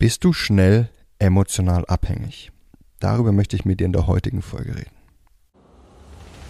Bist du schnell emotional abhängig? Darüber möchte ich mit dir in der heutigen Folge reden.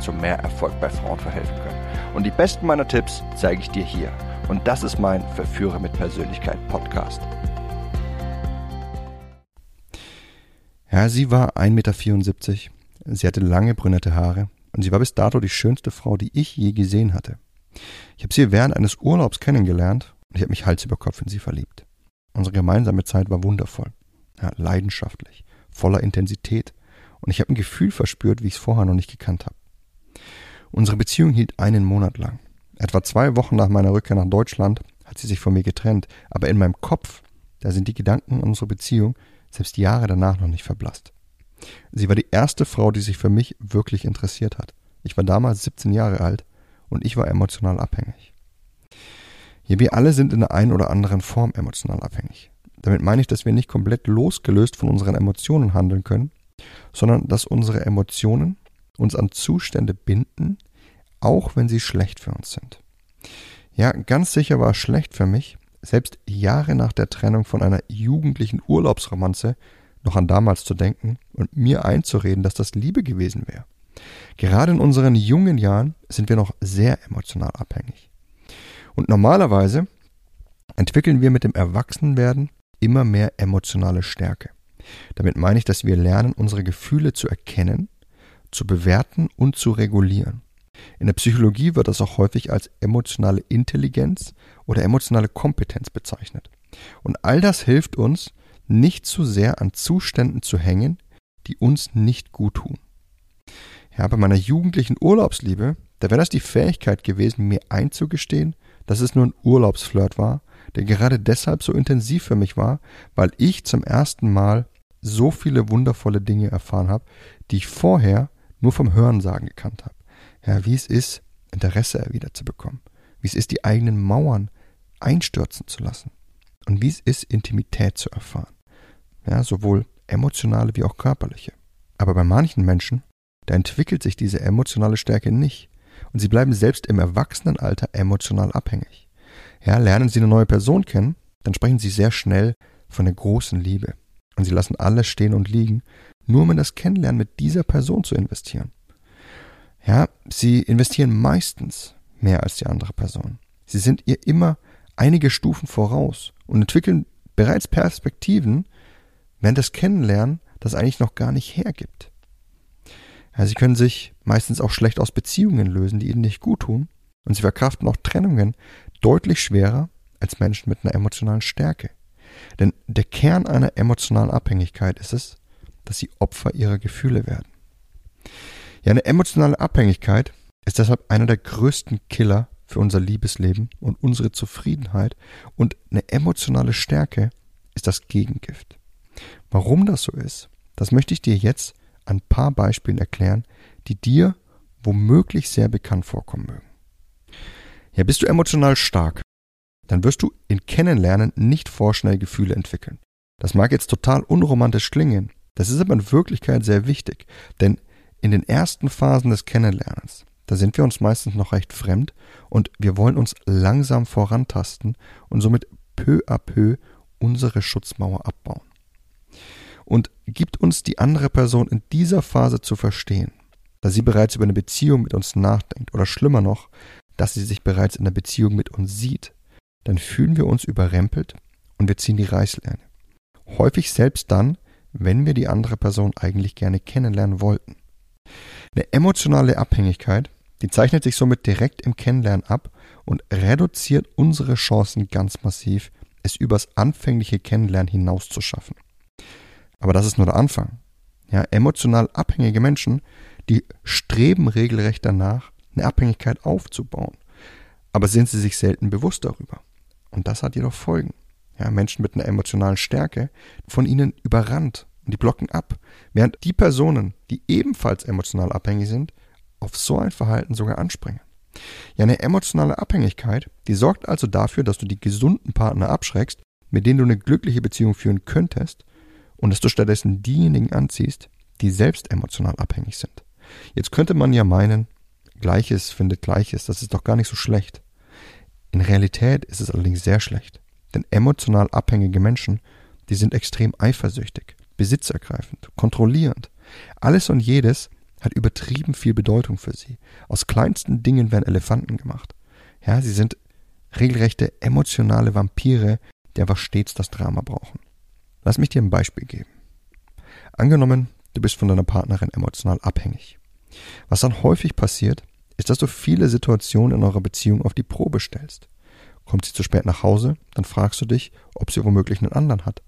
zu mehr Erfolg bei Frauen verhelfen können. Und die besten meiner Tipps zeige ich dir hier. Und das ist mein Verführer mit Persönlichkeit Podcast. Ja, sie war 1,74 Meter. Sie hatte lange brünette Haare und sie war bis dato die schönste Frau, die ich je gesehen hatte. Ich habe sie während eines Urlaubs kennengelernt und ich habe mich Hals über Kopf in sie verliebt. Unsere gemeinsame Zeit war wundervoll, ja, leidenschaftlich, voller Intensität und ich habe ein Gefühl verspürt, wie ich es vorher noch nicht gekannt habe. Unsere Beziehung hielt einen Monat lang. Etwa zwei Wochen nach meiner Rückkehr nach Deutschland hat sie sich von mir getrennt, aber in meinem Kopf, da sind die Gedanken an unsere Beziehung selbst Jahre danach noch nicht verblasst. Sie war die erste Frau, die sich für mich wirklich interessiert hat. Ich war damals 17 Jahre alt und ich war emotional abhängig. Ja, wir alle sind in der einen oder anderen Form emotional abhängig. Damit meine ich, dass wir nicht komplett losgelöst von unseren Emotionen handeln können, sondern dass unsere Emotionen uns an Zustände binden, auch wenn sie schlecht für uns sind. Ja, ganz sicher war es schlecht für mich, selbst Jahre nach der Trennung von einer jugendlichen Urlaubsromanze noch an damals zu denken und mir einzureden, dass das Liebe gewesen wäre. Gerade in unseren jungen Jahren sind wir noch sehr emotional abhängig. Und normalerweise entwickeln wir mit dem Erwachsenwerden immer mehr emotionale Stärke. Damit meine ich, dass wir lernen, unsere Gefühle zu erkennen, zu bewerten und zu regulieren. In der Psychologie wird das auch häufig als emotionale Intelligenz oder emotionale Kompetenz bezeichnet. Und all das hilft uns, nicht zu sehr an Zuständen zu hängen, die uns nicht gut tun. Ja, bei meiner jugendlichen Urlaubsliebe, da wäre das die Fähigkeit gewesen, mir einzugestehen, dass es nur ein Urlaubsflirt war, der gerade deshalb so intensiv für mich war, weil ich zum ersten Mal so viele wundervolle Dinge erfahren habe, die ich vorher nur vom Hörensagen gekannt habe. Ja, wie es ist, Interesse erwidert zu bekommen, wie es ist, die eigenen Mauern einstürzen zu lassen und wie es ist, Intimität zu erfahren. Ja, sowohl emotionale wie auch körperliche. Aber bei manchen Menschen da entwickelt sich diese emotionale Stärke nicht. Und sie bleiben selbst im Erwachsenenalter emotional abhängig. Ja, lernen sie eine neue Person kennen, dann sprechen sie sehr schnell von der großen Liebe. Und sie lassen alles stehen und liegen, nur um in das Kennenlernen mit dieser Person zu investieren. Ja, sie investieren meistens mehr als die andere Person. Sie sind ihr immer einige Stufen voraus und entwickeln bereits Perspektiven, während das Kennenlernen das eigentlich noch gar nicht hergibt. Ja, sie können sich meistens auch schlecht aus Beziehungen lösen, die ihnen nicht gut tun. Und sie verkraften auch Trennungen deutlich schwerer als Menschen mit einer emotionalen Stärke. Denn der Kern einer emotionalen Abhängigkeit ist es, dass sie Opfer ihrer Gefühle werden. Ja, eine emotionale Abhängigkeit ist deshalb einer der größten Killer für unser Liebesleben und unsere Zufriedenheit und eine emotionale Stärke ist das Gegengift. Warum das so ist, das möchte ich dir jetzt ein paar Beispielen erklären, die dir womöglich sehr bekannt vorkommen mögen. Ja, bist du emotional stark, dann wirst du in Kennenlernen nicht vorschnell Gefühle entwickeln. Das mag jetzt total unromantisch klingen, das ist aber in Wirklichkeit sehr wichtig, denn in den ersten Phasen des Kennenlernens, da sind wir uns meistens noch recht fremd und wir wollen uns langsam vorantasten und somit peu à peu unsere Schutzmauer abbauen und gibt uns die andere Person in dieser Phase zu verstehen, da sie bereits über eine Beziehung mit uns nachdenkt oder schlimmer noch, dass sie sich bereits in der Beziehung mit uns sieht, dann fühlen wir uns überrempelt und wir ziehen die Reißleine. Häufig selbst dann, wenn wir die andere Person eigentlich gerne kennenlernen wollten. Eine emotionale Abhängigkeit, die zeichnet sich somit direkt im Kennenlernen ab und reduziert unsere Chancen ganz massiv, es übers anfängliche Kennenlernen hinaus zu schaffen. Aber das ist nur der Anfang. Ja, emotional abhängige Menschen, die streben regelrecht danach, eine Abhängigkeit aufzubauen. Aber sind sie sich selten bewusst darüber. Und das hat jedoch Folgen. Ja, Menschen mit einer emotionalen Stärke, von ihnen überrannt und die blocken ab, während die Personen, die ebenfalls emotional abhängig sind, auf so ein Verhalten sogar anspringen. Ja, eine emotionale Abhängigkeit, die sorgt also dafür, dass du die gesunden Partner abschreckst, mit denen du eine glückliche Beziehung führen könntest, und dass du stattdessen diejenigen anziehst, die selbst emotional abhängig sind. Jetzt könnte man ja meinen, Gleiches findet Gleiches, das ist doch gar nicht so schlecht. In Realität ist es allerdings sehr schlecht. Denn emotional abhängige Menschen, die sind extrem eifersüchtig, besitzergreifend, kontrollierend. Alles und jedes hat übertrieben viel Bedeutung für sie. Aus kleinsten Dingen werden Elefanten gemacht. Ja, sie sind regelrechte emotionale Vampire, die aber stets das Drama brauchen. Lass mich dir ein Beispiel geben. Angenommen, du bist von deiner Partnerin emotional abhängig. Was dann häufig passiert, ist, dass du viele Situationen in eurer Beziehung auf die Probe stellst. Kommt sie zu spät nach Hause, dann fragst du dich, ob sie womöglich einen anderen hat.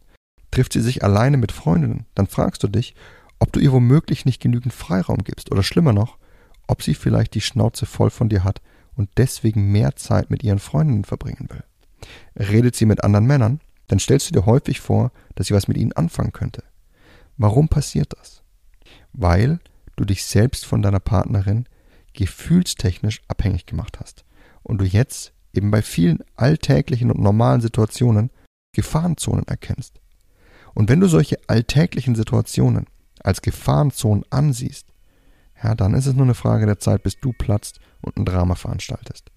Trifft sie sich alleine mit Freundinnen, dann fragst du dich, ob du ihr womöglich nicht genügend Freiraum gibst oder schlimmer noch, ob sie vielleicht die Schnauze voll von dir hat und deswegen mehr Zeit mit ihren Freundinnen verbringen will. Redet sie mit anderen Männern, dann stellst du dir häufig vor, dass sie was mit ihnen anfangen könnte. Warum passiert das? Weil du dich selbst von deiner Partnerin gefühlstechnisch abhängig gemacht hast und du jetzt eben bei vielen alltäglichen und normalen Situationen Gefahrenzonen erkennst. Und wenn du solche alltäglichen Situationen als Gefahrenzonen ansiehst, ja, dann ist es nur eine Frage der Zeit, bis du platzt und ein Drama veranstaltest.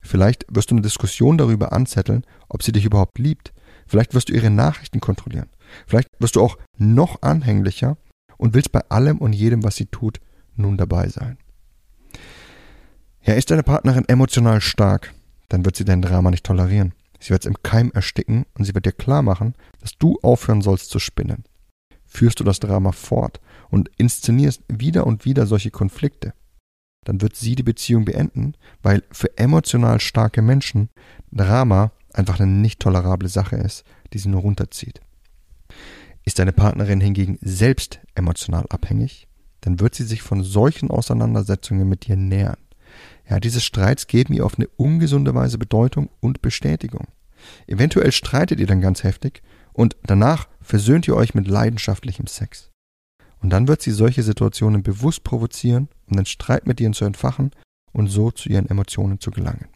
Vielleicht wirst du eine Diskussion darüber anzetteln, ob sie dich überhaupt liebt. Vielleicht wirst du ihre Nachrichten kontrollieren. Vielleicht wirst du auch noch anhänglicher und willst bei allem und jedem, was sie tut, nun dabei sein. Ja, ist deine Partnerin emotional stark, dann wird sie dein Drama nicht tolerieren. Sie wird es im Keim ersticken und sie wird dir klar machen, dass du aufhören sollst zu spinnen. Führst du das Drama fort und inszenierst wieder und wieder solche Konflikte, dann wird sie die Beziehung beenden, weil für emotional starke Menschen Drama einfach eine nicht tolerable Sache ist, die sie nur runterzieht. Ist deine Partnerin hingegen selbst emotional abhängig, dann wird sie sich von solchen Auseinandersetzungen mit dir nähern. Ja, diese Streits geben ihr auf eine ungesunde Weise Bedeutung und Bestätigung. Eventuell streitet ihr dann ganz heftig und danach versöhnt ihr euch mit leidenschaftlichem Sex. Und dann wird sie solche Situationen bewusst provozieren, um den Streit mit ihnen zu entfachen und so zu ihren Emotionen zu gelangen.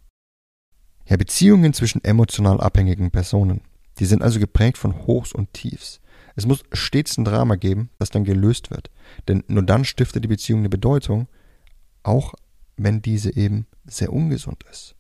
Ja, Beziehungen zwischen emotional abhängigen Personen, die sind also geprägt von Hochs und Tiefs. Es muss stets ein Drama geben, das dann gelöst wird, denn nur dann stiftet die Beziehung eine Bedeutung, auch wenn diese eben sehr ungesund ist.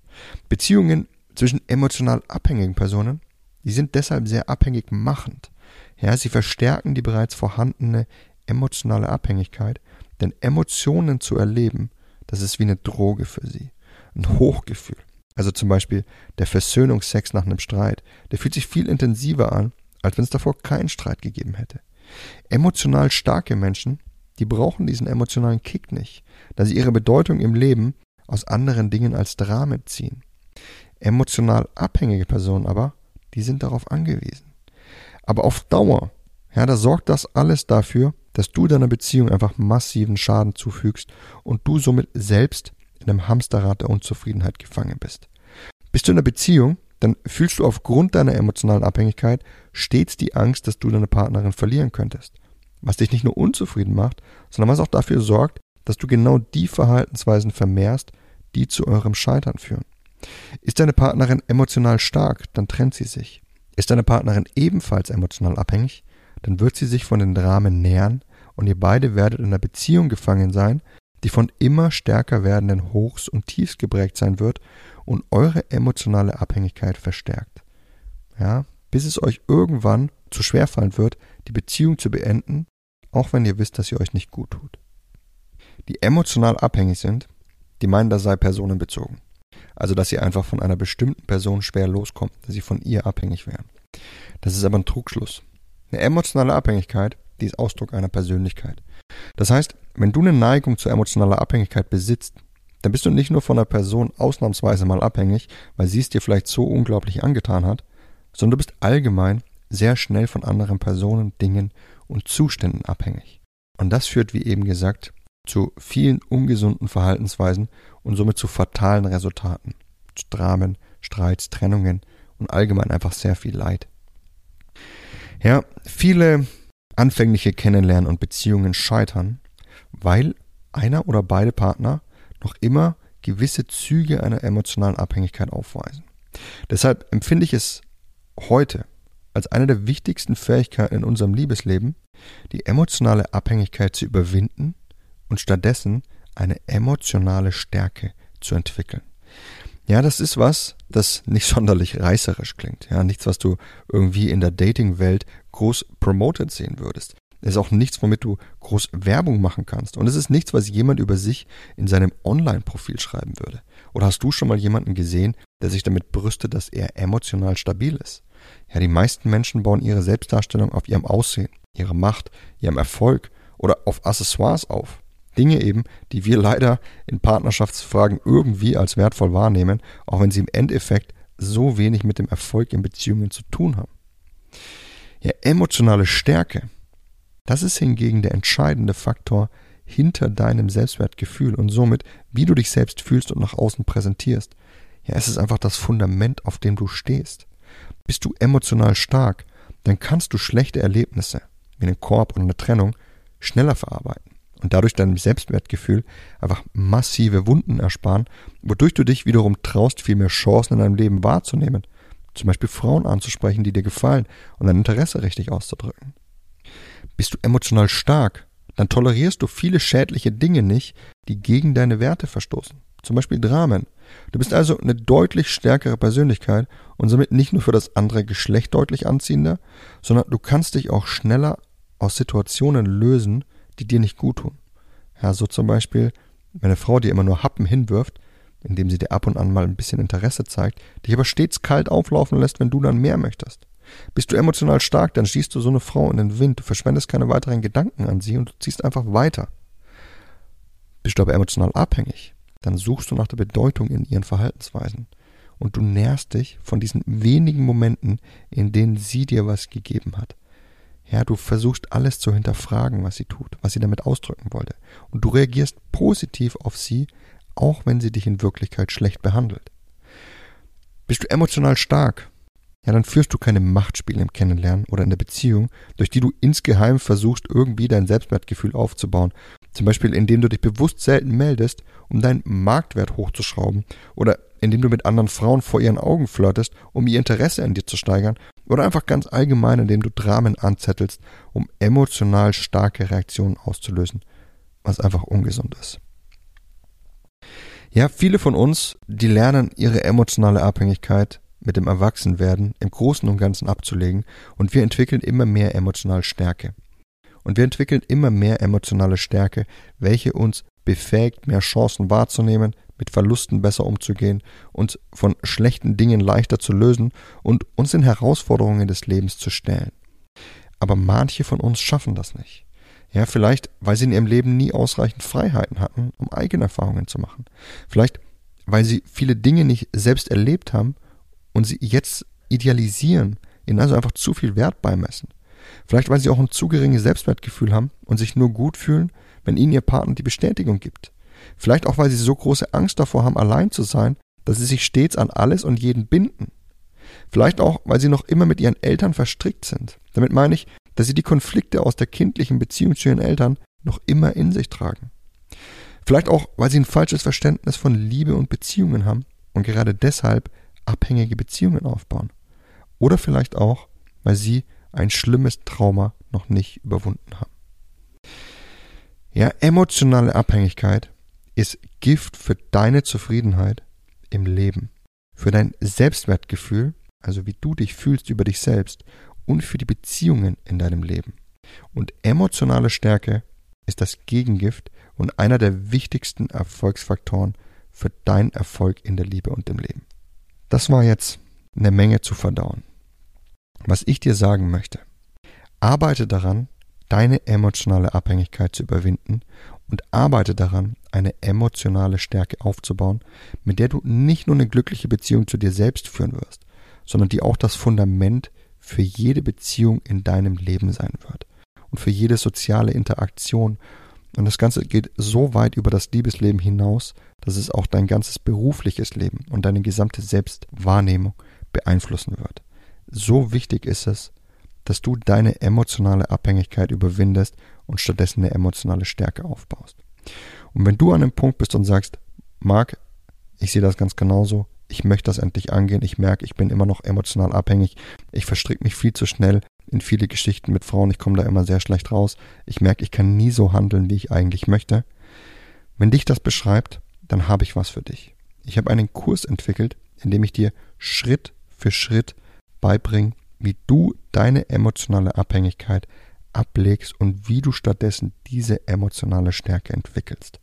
Beziehungen zwischen emotional abhängigen Personen, die sind deshalb sehr abhängig machend. Ja, sie verstärken die bereits vorhandene emotionale Abhängigkeit, denn Emotionen zu erleben, das ist wie eine Droge für sie. Ein Hochgefühl. Also zum Beispiel der Versöhnungsex nach einem Streit, der fühlt sich viel intensiver an, als wenn es davor keinen Streit gegeben hätte. Emotional starke Menschen, die brauchen diesen emotionalen Kick nicht, da sie ihre Bedeutung im Leben aus anderen Dingen als Dramen ziehen. Emotional abhängige Personen aber, die sind darauf angewiesen. Aber auf Dauer, ja, da sorgt das alles dafür, dass du deiner Beziehung einfach massiven Schaden zufügst und du somit selbst in einem Hamsterrad der Unzufriedenheit gefangen bist. Bist du in einer Beziehung, dann fühlst du aufgrund deiner emotionalen Abhängigkeit stets die Angst, dass du deine Partnerin verlieren könntest was dich nicht nur unzufrieden macht, sondern was auch dafür sorgt, dass du genau die Verhaltensweisen vermehrst, die zu eurem Scheitern führen. Ist deine Partnerin emotional stark, dann trennt sie sich. Ist deine Partnerin ebenfalls emotional abhängig, dann wird sie sich von den Dramen nähern und ihr beide werdet in einer Beziehung gefangen sein, die von immer stärker werdenden Hochs und Tiefs geprägt sein wird und eure emotionale Abhängigkeit verstärkt. Ja, bis es euch irgendwann zu schwer fallen wird, die Beziehung zu beenden auch wenn ihr wisst, dass ihr euch nicht gut tut. Die emotional abhängig sind, die meinen, das sei personenbezogen. Also, dass sie einfach von einer bestimmten Person schwer loskommen, dass sie von ihr abhängig wären. Das ist aber ein Trugschluss. Eine emotionale Abhängigkeit, die ist Ausdruck einer Persönlichkeit. Das heißt, wenn du eine Neigung zur emotionaler Abhängigkeit besitzt, dann bist du nicht nur von einer Person ausnahmsweise mal abhängig, weil sie es dir vielleicht so unglaublich angetan hat, sondern du bist allgemein sehr schnell von anderen Personen, Dingen und Zuständen abhängig. Und das führt, wie eben gesagt, zu vielen ungesunden Verhaltensweisen und somit zu fatalen Resultaten. Dramen, Streits, Trennungen und allgemein einfach sehr viel Leid Ja, viele anfängliche Kennenlernen und Beziehungen scheitern, weil einer oder beide Partner noch immer gewisse Züge einer emotionalen Abhängigkeit aufweisen. Deshalb empfinde ich es heute als eine der wichtigsten Fähigkeiten in unserem Liebesleben, die emotionale Abhängigkeit zu überwinden und stattdessen eine emotionale Stärke zu entwickeln. Ja, das ist was, das nicht sonderlich reißerisch klingt. Ja, nichts, was du irgendwie in der Dating-Welt groß promoted sehen würdest. Es ist auch nichts, womit du groß Werbung machen kannst. Und es ist nichts, was jemand über sich in seinem Online-Profil schreiben würde. Oder hast du schon mal jemanden gesehen, der sich damit brüstet, dass er emotional stabil ist? Ja, die meisten Menschen bauen ihre Selbstdarstellung auf ihrem Aussehen, ihrer Macht, ihrem Erfolg oder auf Accessoires auf. Dinge eben, die wir leider in Partnerschaftsfragen irgendwie als wertvoll wahrnehmen, auch wenn sie im Endeffekt so wenig mit dem Erfolg in Beziehungen zu tun haben. Ja, emotionale Stärke, das ist hingegen der entscheidende Faktor hinter deinem Selbstwertgefühl und somit, wie du dich selbst fühlst und nach außen präsentierst. Ja, es ist einfach das Fundament, auf dem du stehst. Bist du emotional stark, dann kannst du schlechte Erlebnisse, wie einen Korb oder eine Trennung, schneller verarbeiten und dadurch deinem Selbstwertgefühl einfach massive Wunden ersparen, wodurch du dich wiederum traust, viel mehr Chancen in deinem Leben wahrzunehmen. Zum Beispiel Frauen anzusprechen, die dir gefallen und dein Interesse richtig auszudrücken. Bist du emotional stark, dann tolerierst du viele schädliche Dinge nicht, die gegen deine Werte verstoßen. Zum Beispiel Dramen. Du bist also eine deutlich stärkere Persönlichkeit und somit nicht nur für das andere Geschlecht deutlich anziehender, sondern du kannst dich auch schneller aus Situationen lösen, die dir nicht gut tun. Ja, so zum Beispiel, wenn eine Frau dir immer nur Happen hinwirft, indem sie dir ab und an mal ein bisschen Interesse zeigt, dich aber stets kalt auflaufen lässt, wenn du dann mehr möchtest. Bist du emotional stark, dann schießt du so eine Frau in den Wind, du verschwendest keine weiteren Gedanken an sie und du ziehst einfach weiter. Bist du aber emotional abhängig, dann suchst du nach der Bedeutung in ihren Verhaltensweisen und du nährst dich von diesen wenigen Momenten, in denen sie dir was gegeben hat. Ja, du versuchst alles zu hinterfragen, was sie tut, was sie damit ausdrücken wollte. Und du reagierst positiv auf sie, auch wenn sie dich in Wirklichkeit schlecht behandelt. Bist du emotional stark? Ja, dann führst du keine Machtspiele im Kennenlernen oder in der Beziehung, durch die du insgeheim versuchst, irgendwie dein Selbstwertgefühl aufzubauen. Zum Beispiel, indem du dich bewusst selten meldest, um deinen Marktwert hochzuschrauben oder indem du mit anderen Frauen vor ihren Augen flirtest, um ihr Interesse an dir zu steigern oder einfach ganz allgemein, indem du Dramen anzettelst, um emotional starke Reaktionen auszulösen, was einfach ungesund ist. Ja, viele von uns, die lernen ihre emotionale Abhängigkeit mit dem Erwachsenwerden im Großen und Ganzen abzulegen und wir entwickeln immer mehr emotionale Stärke. Und wir entwickeln immer mehr emotionale Stärke, welche uns befähigt, mehr Chancen wahrzunehmen, mit Verlusten besser umzugehen, uns von schlechten Dingen leichter zu lösen und uns in Herausforderungen des Lebens zu stellen. Aber manche von uns schaffen das nicht. Ja, vielleicht, weil sie in ihrem Leben nie ausreichend Freiheiten hatten, um eigene Erfahrungen zu machen. Vielleicht, weil sie viele Dinge nicht selbst erlebt haben und sie jetzt idealisieren, ihnen also einfach zu viel Wert beimessen. Vielleicht, weil sie auch ein zu geringes Selbstwertgefühl haben und sich nur gut fühlen, wenn ihnen ihr Partner die Bestätigung gibt. Vielleicht auch, weil sie so große Angst davor haben, allein zu sein, dass sie sich stets an alles und jeden binden. Vielleicht auch, weil sie noch immer mit ihren Eltern verstrickt sind. Damit meine ich, dass sie die Konflikte aus der kindlichen Beziehung zu ihren Eltern noch immer in sich tragen. Vielleicht auch, weil sie ein falsches Verständnis von Liebe und Beziehungen haben und gerade deshalb abhängige Beziehungen aufbauen. Oder vielleicht auch, weil sie ein schlimmes Trauma noch nicht überwunden haben. Ja, emotionale Abhängigkeit ist Gift für deine Zufriedenheit im Leben, für dein Selbstwertgefühl, also wie du dich fühlst über dich selbst und für die Beziehungen in deinem Leben. Und emotionale Stärke ist das Gegengift und einer der wichtigsten Erfolgsfaktoren für deinen Erfolg in der Liebe und im Leben. Das war jetzt eine Menge zu verdauen. Was ich dir sagen möchte, arbeite daran, deine emotionale Abhängigkeit zu überwinden und arbeite daran, eine emotionale Stärke aufzubauen, mit der du nicht nur eine glückliche Beziehung zu dir selbst führen wirst, sondern die auch das Fundament für jede Beziehung in deinem Leben sein wird und für jede soziale Interaktion. Und das Ganze geht so weit über das Liebesleben hinaus, dass es auch dein ganzes berufliches Leben und deine gesamte Selbstwahrnehmung beeinflussen wird. So wichtig ist es, dass du deine emotionale Abhängigkeit überwindest und stattdessen eine emotionale Stärke aufbaust. Und wenn du an einem Punkt bist und sagst, Marc, ich sehe das ganz genauso, ich möchte das endlich angehen, ich merke, ich bin immer noch emotional abhängig, ich verstricke mich viel zu schnell in viele Geschichten mit Frauen, ich komme da immer sehr schlecht raus, ich merke, ich kann nie so handeln, wie ich eigentlich möchte. Wenn dich das beschreibt, dann habe ich was für dich. Ich habe einen Kurs entwickelt, in dem ich dir Schritt für Schritt beibringe, wie du deine emotionale Abhängigkeit ablegst und wie du stattdessen diese emotionale Stärke entwickelst.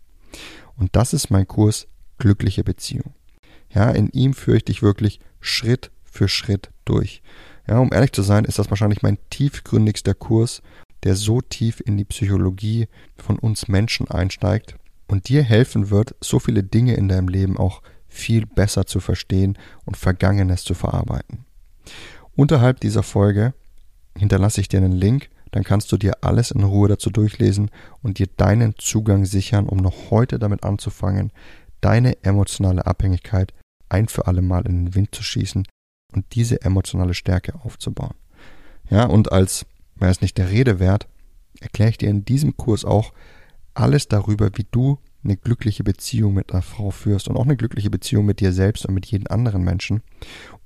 Und das ist mein Kurs Glückliche Beziehung. Ja, in ihm führe ich dich wirklich Schritt für Schritt durch. Ja, um ehrlich zu sein, ist das wahrscheinlich mein tiefgründigster Kurs, der so tief in die Psychologie von uns Menschen einsteigt und dir helfen wird, so viele Dinge in deinem Leben auch viel besser zu verstehen und Vergangenes zu verarbeiten. Unterhalb dieser Folge hinterlasse ich dir einen Link, dann kannst du dir alles in Ruhe dazu durchlesen und dir deinen Zugang sichern, um noch heute damit anzufangen, deine emotionale Abhängigkeit ein für alle Mal in den Wind zu schießen und diese emotionale Stärke aufzubauen. Ja, und als wäre es nicht der Rede wert, erkläre ich dir in diesem Kurs auch alles darüber, wie du eine glückliche Beziehung mit einer Frau führst und auch eine glückliche Beziehung mit dir selbst und mit jedem anderen Menschen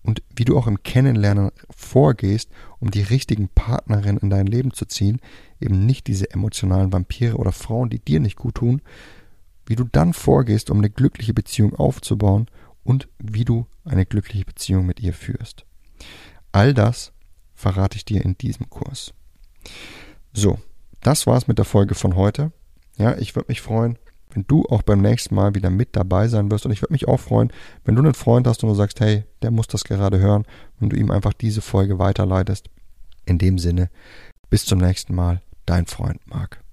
und wie du auch im Kennenlernen vorgehst, um die richtigen Partnerinnen in dein Leben zu ziehen, eben nicht diese emotionalen Vampire oder Frauen, die dir nicht gut tun, wie du dann vorgehst, um eine glückliche Beziehung aufzubauen und wie du eine glückliche Beziehung mit ihr führst. All das verrate ich dir in diesem Kurs. So, das war's mit der Folge von heute. Ja, ich würde mich freuen, wenn du auch beim nächsten Mal wieder mit dabei sein wirst. Und ich würde mich auch freuen, wenn du einen Freund hast und du sagst, hey, der muss das gerade hören und du ihm einfach diese Folge weiterleitest. In dem Sinne, bis zum nächsten Mal, dein Freund Marc.